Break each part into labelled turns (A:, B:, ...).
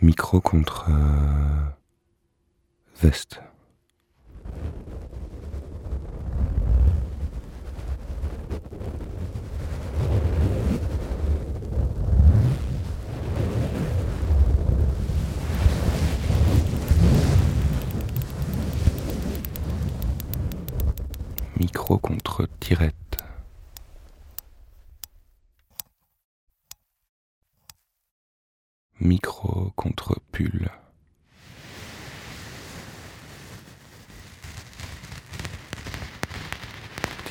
A: Micro contre euh, veste. Micro contre tirette. Micro contre pull.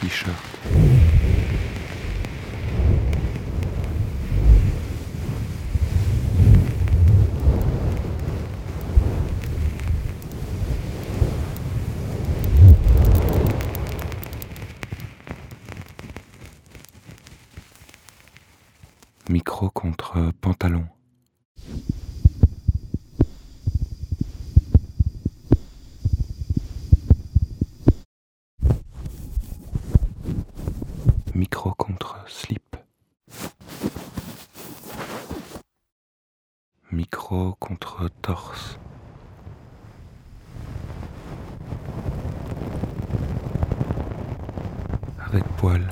A: T-shirt. Micro contre pantalon. Micro contre slip. Micro contre torse. Avec poil.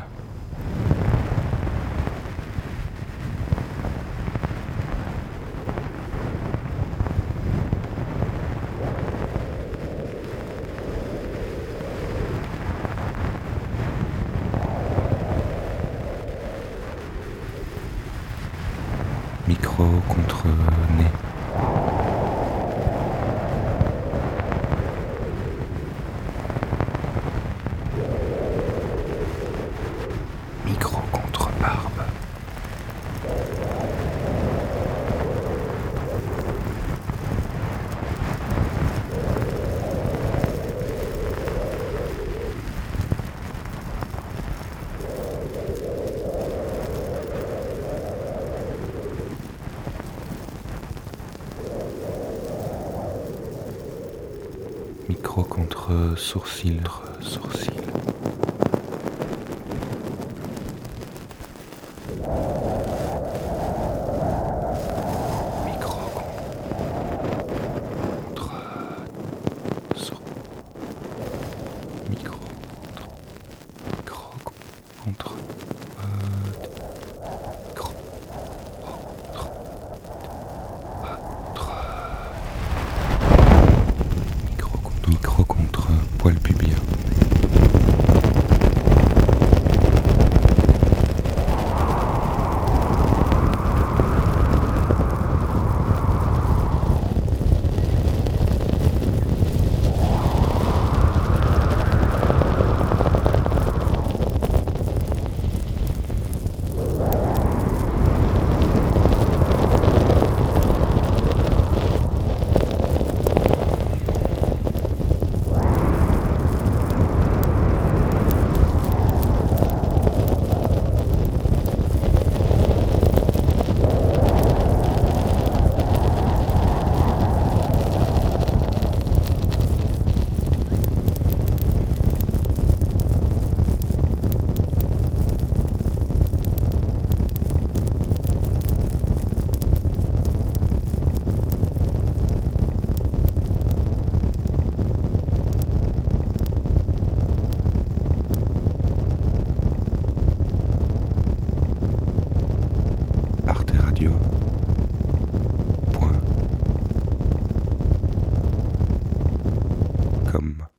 A: Micro contre nez. Micro contre barbe. Micro contre sourcil, sourcil. Micro contre sour- Micro contre micro contre euh, micro contre contre Micro contre, micro contre poil pubien. welcome.